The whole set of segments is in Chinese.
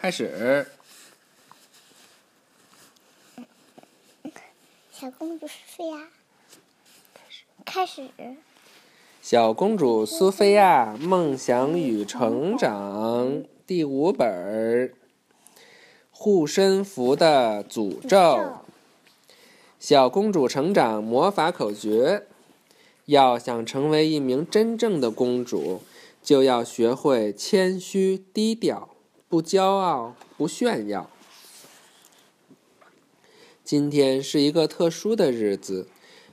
开始。小公主苏菲亚，开始。小公主苏菲亚梦想与成长第五本儿。护身符的诅咒。小公主成长魔法口诀：要想成为一名真正的公主，就要学会谦虚低调，不骄傲，不炫耀。今天是一个特殊的日子，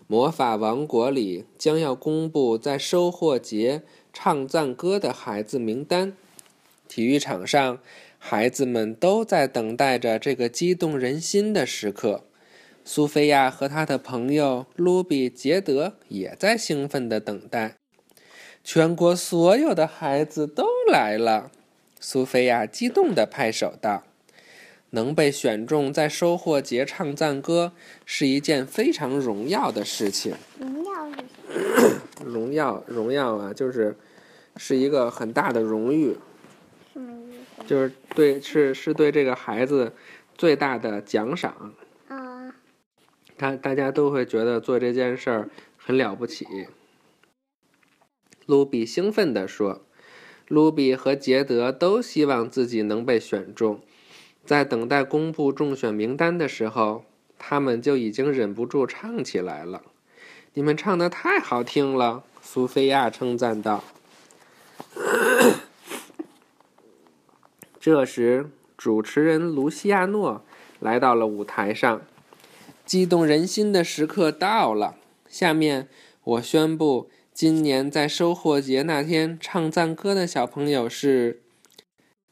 魔法王国里将要公布在收获节唱赞歌的孩子名单。体育场上。孩子们都在等待着这个激动人心的时刻。苏菲亚和她的朋友卢比、杰德也在兴奋地等待。全国所有的孩子都来了。苏菲亚激动地拍手道：“能被选中在收获节唱赞歌是一件非常荣耀的事情。荣耀是什么？荣耀，荣耀啊，就是是一个很大的荣誉。”就是对，是是对这个孩子最大的奖赏。啊。他大家都会觉得做这件事儿很了不起。卢比兴奋地说：“卢比和杰德都希望自己能被选中。在等待公布中选名单的时候，他们就已经忍不住唱起来了。你们唱的太好听了！”苏菲亚称赞道。这时，主持人卢西亚诺来到了舞台上。激动人心的时刻到了。下面，我宣布，今年在收获节那天唱赞歌的小朋友是……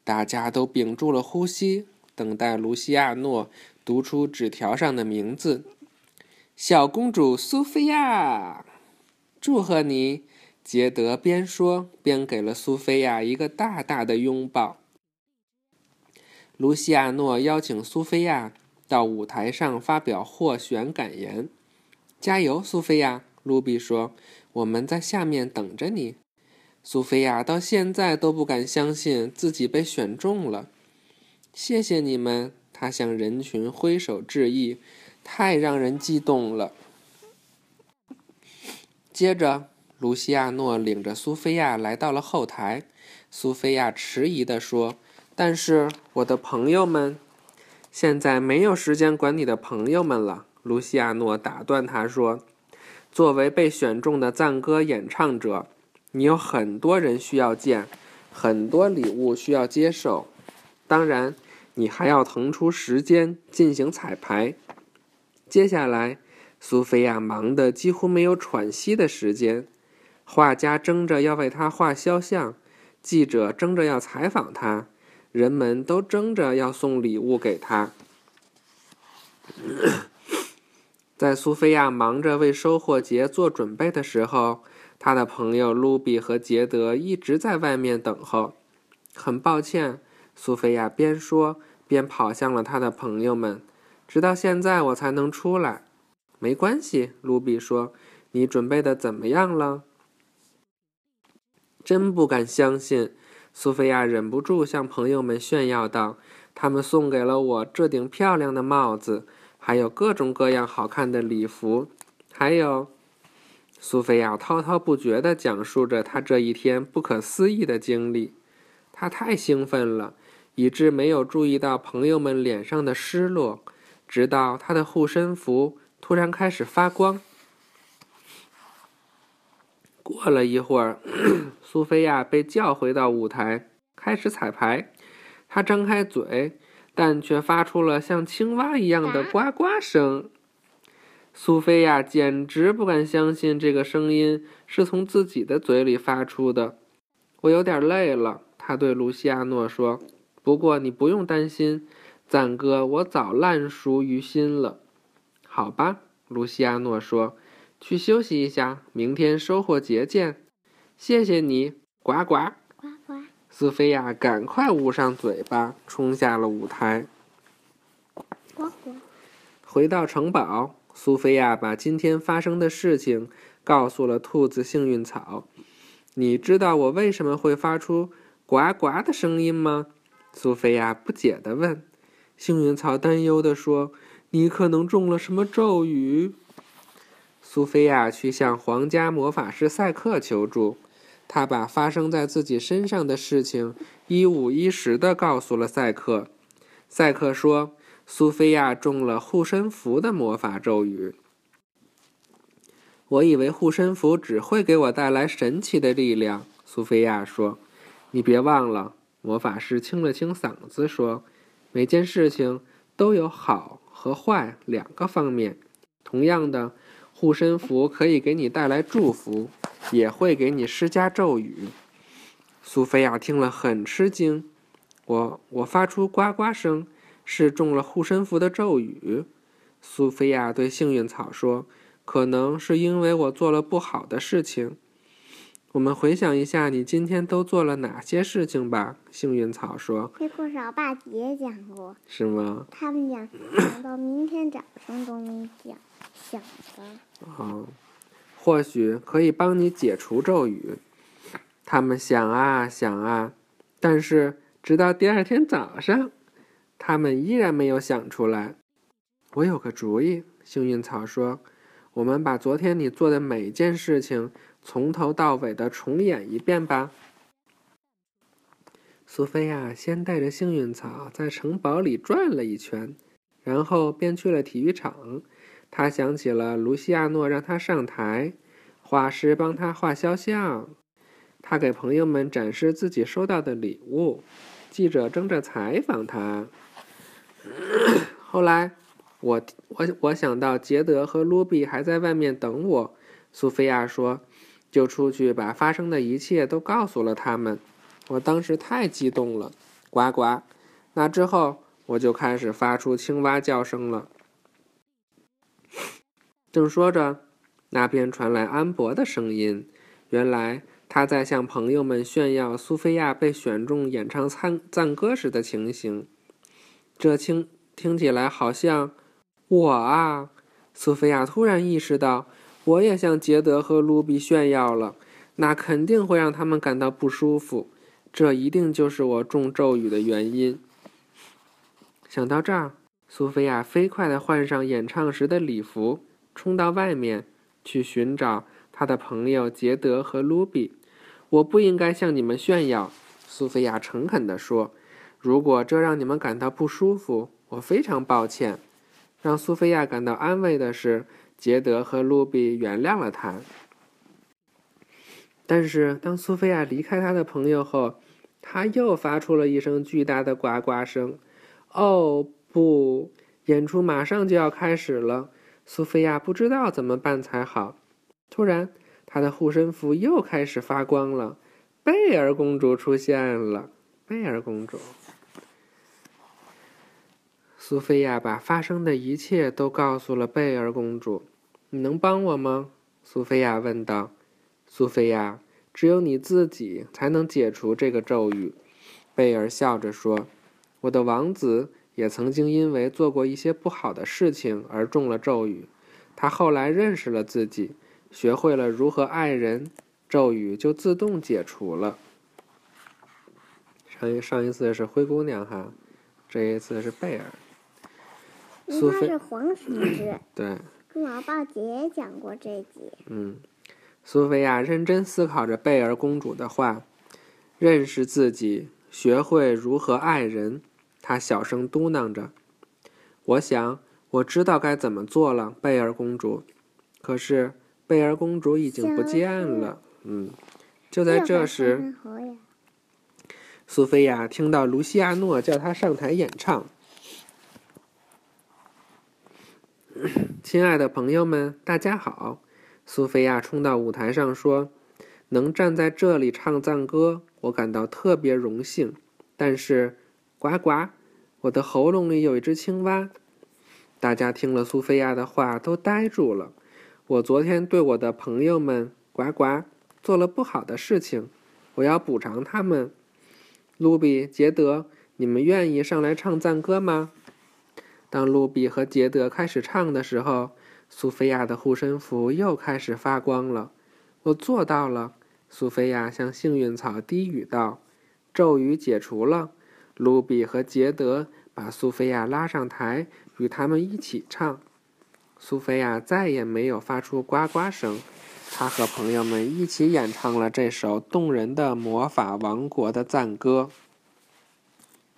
大家都屏住了呼吸，等待卢西亚诺读出纸条上的名字：“小公主苏菲亚，祝贺你！”杰德边说边给了苏菲亚一个大大的拥抱。卢西亚诺邀请苏菲亚到舞台上发表获选感言。加油，苏菲亚！卢比说：“我们在下面等着你。”苏菲亚到现在都不敢相信自己被选中了。谢谢你们！他向人群挥手致意，太让人激动了。接着，卢西亚诺领着苏菲亚来到了后台。苏菲亚迟疑地说。但是我的朋友们，现在没有时间管你的朋友们了。卢西亚诺打断他说：“作为被选中的赞歌演唱者，你有很多人需要见，很多礼物需要接受。当然，你还要腾出时间进行彩排。接下来，苏菲亚忙得几乎没有喘息的时间。画家争着要为他画肖像，记者争着要采访他。”人们都争着要送礼物给他。在苏菲亚忙着为收获节做准备的时候，她的朋友卢比和杰德一直在外面等候。很抱歉，苏菲亚边说边跑向了她的朋友们。直到现在我才能出来。没关系，卢比说：“你准备的怎么样了？”真不敢相信。苏菲亚忍不住向朋友们炫耀道：“他们送给了我这顶漂亮的帽子，还有各种各样好看的礼服，还有……”苏菲亚滔滔不绝地讲述着她这一天不可思议的经历。她太兴奋了，以致没有注意到朋友们脸上的失落，直到她的护身符突然开始发光。过了一会儿，苏菲亚被叫回到舞台，开始彩排。她张开嘴，但却发出了像青蛙一样的呱呱声。苏菲亚简直不敢相信这个声音是从自己的嘴里发出的。我有点累了，她对卢西亚诺说。不过你不用担心，赞歌我早烂熟于心了。好吧，卢西亚诺说。去休息一下，明天收获节见。谢谢你，呱呱苏菲亚赶快捂上嘴巴，冲下了舞台。回到城堡，苏菲亚把今天发生的事情告诉了兔子幸运草。你知道我为什么会发出呱呱的声音吗？苏菲亚不解地问。幸运草担忧地说：“你可能中了什么咒语？”苏菲亚去向皇家魔法师赛克求助，他把发生在自己身上的事情一五一十地告诉了赛克。赛克说：“苏菲亚中了护身符的魔法咒语。”我以为护身符只会给我带来神奇的力量，苏菲亚说。“你别忘了。”魔法师清了清嗓子说。每件事情都有好和坏两个方面。同样的，护身符可以给你带来祝福，也会给你施加咒语。苏菲亚听了很吃惊。我我发出呱呱声，是中了护身符的咒语。苏菲亚对幸运草说：“可能是因为我做了不好的事情。”我们回想一下，你今天都做了哪些事情吧？幸运草说：“这故事我爸也讲过，是吗？他们讲讲到明天早上都没讲，想的。哦，或许可以帮你解除咒语。他们想啊想啊，但是直到第二天早上，他们依然没有想出来。我有个主意，幸运草说：“我们把昨天你做的每件事情。”从头到尾的重演一遍吧。苏菲亚先带着幸运草在城堡里转了一圈，然后便去了体育场。他想起了卢西亚诺让他上台，画师帮他画肖像，他给朋友们展示自己收到的礼物，记者争着采访他。后来，我我我想到杰德和卢比还在外面等我。苏菲亚说。就出去把发生的一切都告诉了他们。我当时太激动了，呱呱！那之后我就开始发出青蛙叫声了。正说着，那边传来安博的声音。原来他在向朋友们炫耀苏菲亚被选中演唱赞赞歌时的情形。这听听起来好像我啊！苏菲亚突然意识到。我也向杰德和卢比炫耀了，那肯定会让他们感到不舒服。这一定就是我中咒语的原因。想到这儿，苏菲亚飞快地换上演唱时的礼服，冲到外面去寻找他的朋友杰德和卢比。我不应该向你们炫耀，苏菲亚诚恳地说。如果这让你们感到不舒服，我非常抱歉。让苏菲亚感到安慰的是。杰德和卢比原谅了他，但是当苏菲亚离开他的朋友后，他又发出了一声巨大的呱呱声。哦不！演出马上就要开始了，苏菲亚不知道怎么办才好。突然，她的护身符又开始发光了。贝尔公主出现了。贝尔公主。苏菲亚把发生的一切都告诉了贝尔公主。你能帮我吗？苏菲亚问道。苏菲亚，只有你自己才能解除这个咒语。贝尔笑着说：“我的王子也曾经因为做过一些不好的事情而中了咒语。他后来认识了自己，学会了如何爱人，咒语就自动解除了。”上一上一次是灰姑娘哈，这一次是贝尔。苏菲。对。老爸姐讲过这集。嗯，苏菲亚认真思考着贝尔公主的话，认识自己，学会如何爱人。她小声嘟囔着：“我想，我知道该怎么做了。”贝尔公主，可是贝尔公主已经不见了。嗯，就在这时，苏菲亚听到卢西亚诺叫她上台演唱。亲爱的朋友们，大家好！苏菲亚冲到舞台上说：“能站在这里唱赞歌，我感到特别荣幸。但是，呱呱，我的喉咙里有一只青蛙。”大家听了苏菲亚的话，都呆住了。我昨天对我的朋友们呱呱做了不好的事情，我要补偿他们。卢比、杰德，你们愿意上来唱赞歌吗？当卢比和杰德开始唱的时候，苏菲亚的护身符又开始发光了。我做到了，苏菲亚向幸运草低语道：“咒语解除了，卢比和杰德把苏菲亚拉上台，与他们一起唱。苏菲亚再也没有发出呱呱声。她和朋友们一起演唱了这首动人的魔法王国的赞歌。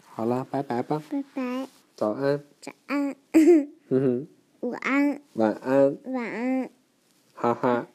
好了，拜拜吧。拜拜。早安。早安。嗯哼。午安。晚安。晚安。